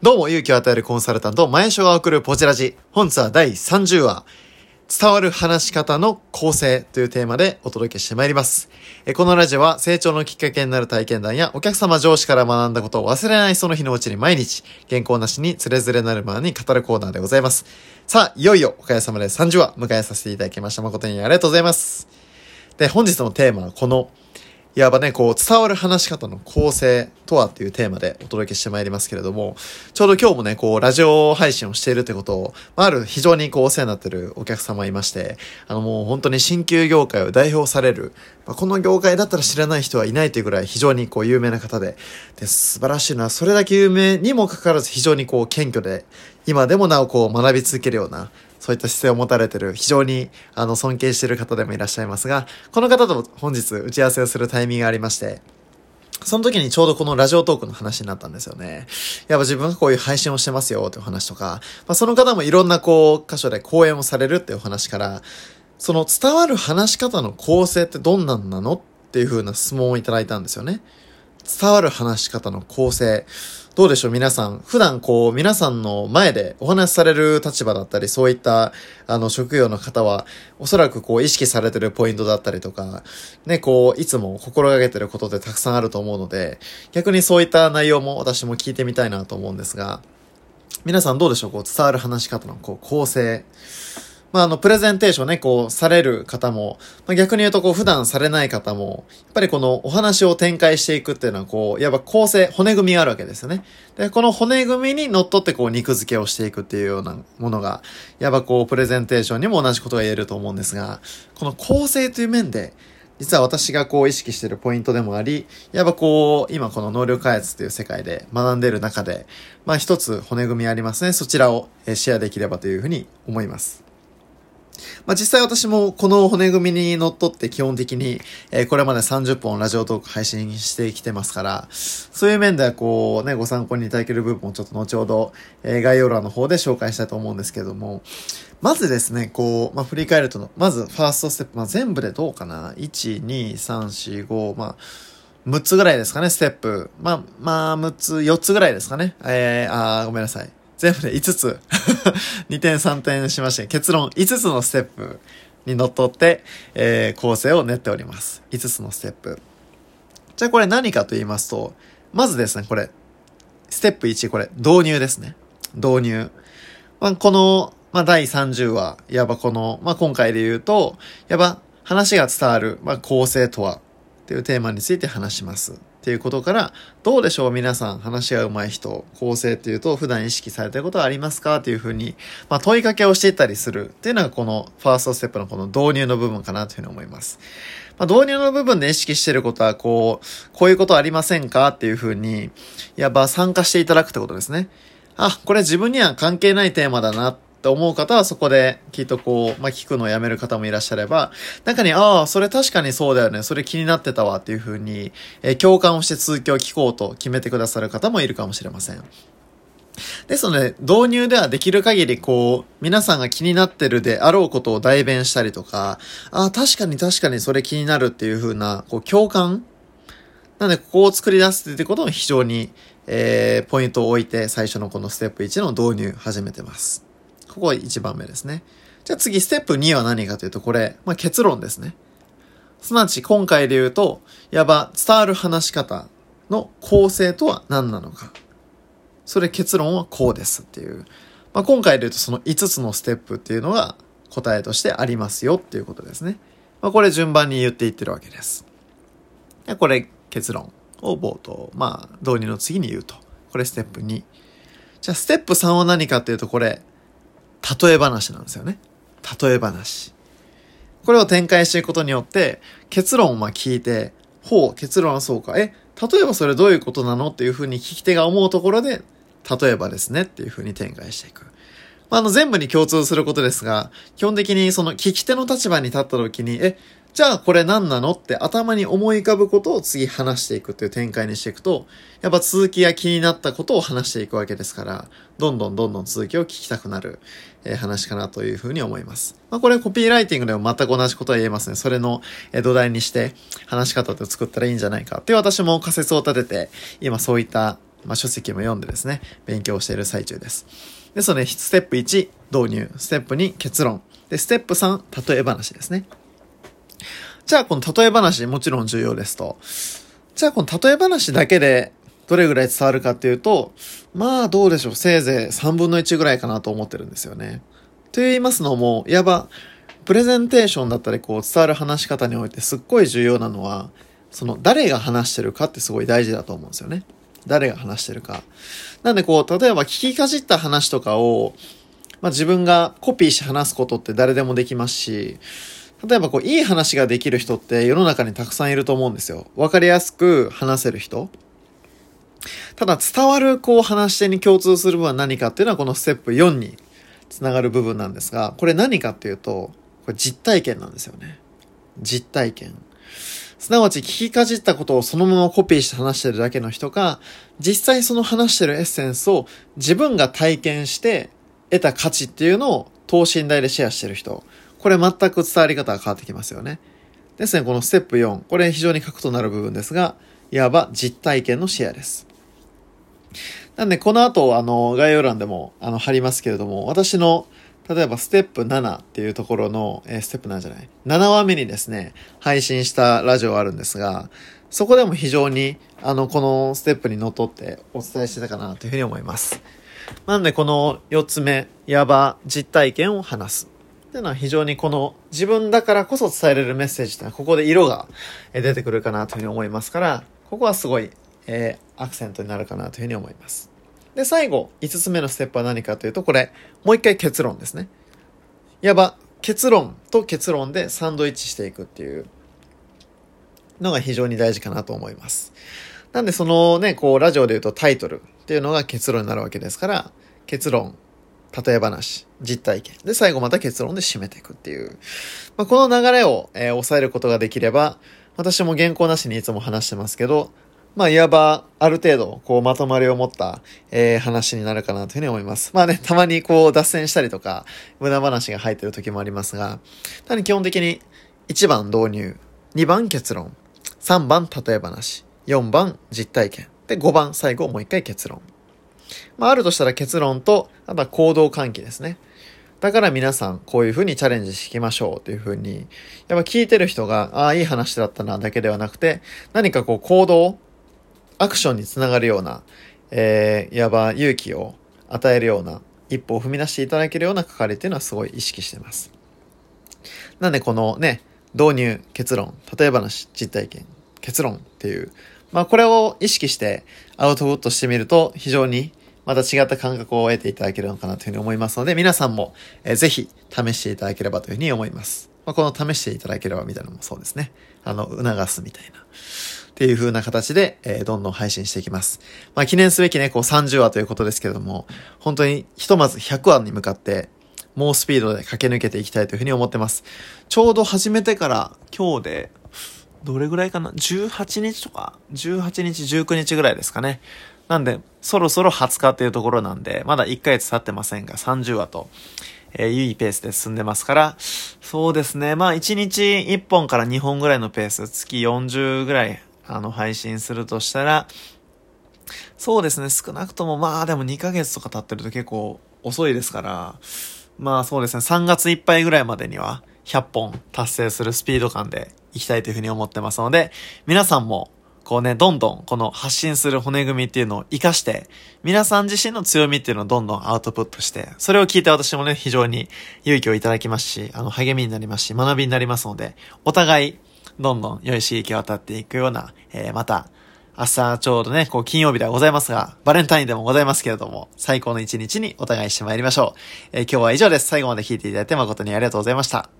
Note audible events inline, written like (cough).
どうも、勇気を与えるコンサルタント、前所が送るポチラジ。本日は第30話、伝わる話し方の構成というテーマでお届けしてまいります。このラジオは成長のきっかけになる体験談やお客様上司から学んだことを忘れないその日のうちに毎日、原稿なしにつれづれなるままに語るコーナーでございます。さあ、いよいよおかげさまで30話迎えさせていただきました。誠にありがとうございます。で、本日のテーマはこのいわばね、こう、伝わる話し方の構成とはっていうテーマでお届けしてまいりますけれども、ちょうど今日もね、こう、ラジオ配信をしているってことを、まあ、ある非常にこう、お世話になってるお客様いまして、あのもう本当に新旧業界を代表される、まあ、この業界だったら知らない人はいないというぐらい非常にこう、有名な方で、で、素晴らしいのは、それだけ有名にもかかわらず非常にこう、謙虚で、今でもなおこう、学び続けるような、そういった姿勢を持たれてる、非常に、あの、尊敬してる方でもいらっしゃいますが、この方と本日打ち合わせをするタイミングがありまして、その時にちょうどこのラジオトークの話になったんですよね。やっぱ自分がこういう配信をしてますよっていう話とか、まあ、その方もいろんなこう、箇所で講演をされるっていう話から、その伝わる話し方の構成ってどんなんなのっていう風な質問をいただいたんですよね。伝わる話し方の構成。どうでしょう皆さん。普段こう、皆さんの前でお話しされる立場だったり、そういった、あの、職業の方は、おそらくこう、意識されてるポイントだったりとか、ね、こう、いつも心がけてることってたくさんあると思うので、逆にそういった内容も私も聞いてみたいなと思うんですが、皆さんどうでしょうこう、伝わる話し方のこう、構成。まあ、あの、プレゼンテーションね、こう、される方も、まあ、逆に言うと、こう、普段されない方も、やっぱりこのお話を展開していくっていうのは、こう、いわば構成、骨組みがあるわけですよね。で、この骨組みに乗っ取って、こう、肉付けをしていくっていうようなものが、いわばこう、プレゼンテーションにも同じことが言えると思うんですが、この構成という面で、実は私がこう意識しているポイントでもあり、やっぱこう、今この能力開発という世界で学んでいる中で、まあ一つ骨組みありますね。そちらをシェアできればというふうに思います。まあ、実際私もこの骨組みにのっとって基本的に、え、これまで30本ラジオトーク配信してきてますから、そういう面ではこうね、ご参考にいただける部分をちょっと後ほど、え、概要欄の方で紹介したいと思うんですけども、まずですね、こう、まあ、振り返ると、まずファーストステップ、まあ、全部でどうかな ?1、2、3、4、5、まあ、6つぐらいですかね、ステップ。まあ、まあ、6つ、4つぐらいですかね。えー、あごめんなさい。全部で5つ (laughs) 2点3点しまして、結論5つのステップにのっとって、えー、構成を練っております。5つのステップ。じゃあこれ何かと言いますと、まずですね、これ、ステップ1、これ、導入ですね。導入。まあ、この、まあ、第30話、いわばこの、まあ、今回で言うと、いわば話が伝わる、まあ、構成とは、っていうテーマについて話します。っていうことから、どうでしょう？皆さん、話が上手い人、構成っていうと普段意識されてることはありますか？っていうふうに、まあ問いかけをしていったりするっていうのがこのファーストステップのこの導入の部分かな？というふうに思います。まあ、導入の部分で意識してることは、こう、こういうことありませんか？っていうふうに、いわば参加していただくってことですね。あ、これ自分には関係ないテーマだなっって思う方はそこできっとこう、まあ、聞くのをやめる方もいらっしゃれば、中に、ああ、それ確かにそうだよね、それ気になってたわっていうふうに、えー、共感をして続きを聞こうと決めてくださる方もいるかもしれません。ですので、導入ではできる限りこう、皆さんが気になってるであろうことを代弁したりとか、ああ、確かに確かにそれ気になるっていう風な、こう、共感なので、ここを作り出すってことも非常に、えー、ポイントを置いて、最初のこのステップ1の導入始めてます。ここが1番目ですね。じゃあ次、ステップ2は何かというと、これ、まあ、結論ですね。すなわち、今回で言うと、やば、伝わる話し方の構成とは何なのか。それ結論はこうですっていう。まあ、今回で言うとその5つのステップっていうのが答えとしてありますよっていうことですね。まあ、これ順番に言っていってるわけです。でこれ結論を冒頭、まあ導入の次に言うと。これステップ2。じゃあステップ3は何かっていうとこれ例え話なんですよね。例え話。これを展開していくことによって、結論をま聞いて、ほう、結論はそうか。え、例えばそれどういうことなのっていうふうに聞き手が思うところで、例えばですねっていうふうに展開していく。まあ、あの、全部に共通することですが、基本的にその聞き手の立場に立った時に、え、じゃあこれ何なの？って頭に思い浮かぶことを次話していくっていう展開にしていくと、やっぱ続きが気になったことを話していくわけですから、どんどんどんどん続きを聞きたくなる、えー、話かなというふうに思います。まあこれコピーライティングでも全く同じことは言えますね。それの、え土台にして話し方って作ったらいいんじゃないかって私も仮説を立てて、今そういったまあ、書籍も読んでですね、勉強している最中です。で、その、ね、ステップ1、導入。ステップ2、結論。で、ステップ3、例え話ですね。じゃあ、この例え話、もちろん重要ですと。じゃあ、この例え話だけで、どれぐらい伝わるかっていうと、まあ、どうでしょう。せいぜい3分の1ぐらいかなと思ってるんですよね。と言いますのも、いわば、プレゼンテーションだったり、こう、伝わる話し方においてすっごい重要なのは、その、誰が話してるかってすごい大事だと思うんですよね。誰が話してるか。なんでこう、例えば聞きかじった話とかを、まあ、自分がコピーして話すことって誰でもできますし、例えばこう、いい話ができる人って世の中にたくさんいると思うんですよ。わかりやすく話せる人。ただ伝わるこう話し手に共通する部分は何かっていうのはこのステップ4につながる部分なんですが、これ何かっていうと、これ実体験なんですよね。実体験。すなわち聞きかじったことをそのままコピーして話してるだけの人が、実際その話してるエッセンスを自分が体験して得た価値っていうのを等身大でシェアしてる人。これ全く伝わり方が変わってきますよね。ですね、このステップ4。これ非常に核となる部分ですが、いわば実体験のシェアです。なんで、この後、あの、概要欄でも、あの、貼りますけれども、私の、例えば、ステップ7っていうところの、えー、ステップ7じゃない、7話目にですね、配信したラジオあるんですが、そこでも非常に、あの、このステップにのっとってお伝えしてたかなというふうに思います。なんで、この4つ目、いわば実体験を話す。っていうのは非常にこの自分だからこそ伝えれるメッセージっていうのはここで色が出てくるかなというふうに思いますから、ここはすごいえー、アクセントになるかなというふうに思います。で、最後、5つ目のステップは何かというと、これ、もう一回結論ですね。いわば、結論と結論でサンドイッチしていくっていうのが非常に大事かなと思います。なんで、そのね、こう、ラジオで言うとタイトルっていうのが結論になるわけですから、結論、例え話、実体験。で、最後また結論で締めていくっていう。まあ、この流れを、えー、抑えることができれば、私も原稿なしにいつも話してますけど、まあ、いわば、ある程度、こう、まとまりを持った、えー、話になるかなというふうに思います。まあね、たまにこう、脱線したりとか、無駄話が入ってる時もありますが、ただ基本的に、1番導入、2番結論、3番例え話、4番実体験、で、5番最後もう一回結論。まあ、あるとしたら結論と、あとは行動喚起ですね。だから皆さん、こういうふうにチャレンジしていきましょうというふうに、やっぱ聞いてる人が、ああ、いい話だったな、だけではなくて、何かこう行動アクションにつながるような、えー、いわば勇気を与えるような、一歩を踏み出していただけるような係っていうのはすごい意識してます。なんでこのね、導入、結論、例え話、実体験、結論っていう、まあこれを意識してアウトプットしてみると非常にまた違った感覚を得ていただけるのかなというふうに思いますので、皆さんも、えー、ぜひ試していただければというふうに思います。まあ、この試していただければみたいなのもそうですね。あの、促すみたいな。っていう風な形で、えー、どんどん配信していきます。まあ、記念すべきね、こう30話ということですけれども、本当にひとまず100話に向かって、猛スピードで駆け抜けていきたいというふうに思ってます。ちょうど始めてから今日で、どれぐらいかな ?18 日とか ?18 日、19日ぐらいですかね。なんで、そろそろ20日っていうところなんで、まだ1ヶ月経ってませんが、30話と、えー、いいペースで進んでますから、そうですね。まあ、1日1本から2本ぐらいのペース、月40ぐらいあの、配信するとしたら、そうですね、少なくともまあでも2ヶ月とか経ってると結構遅いですから、まあそうですね、3月いっぱいぐらいまでには100本達成するスピード感でいきたいというふうに思ってますので、皆さんもこうね、どんどんこの発信する骨組みっていうのを活かして、皆さん自身の強みっていうのをどんどんアウトプットして、それを聞いて私もね、非常に勇気をいただきますし、あの、励みになりますし、学びになりますので、お互いどんどん良い刺激を与っていくような、えー、また、明日ちょうどね、こう金曜日ではございますが、バレンタインでもございますけれども、最高の一日にお互いしてまいりましょう。えー、今日は以上です。最後まで聞いていただいて誠にありがとうございました。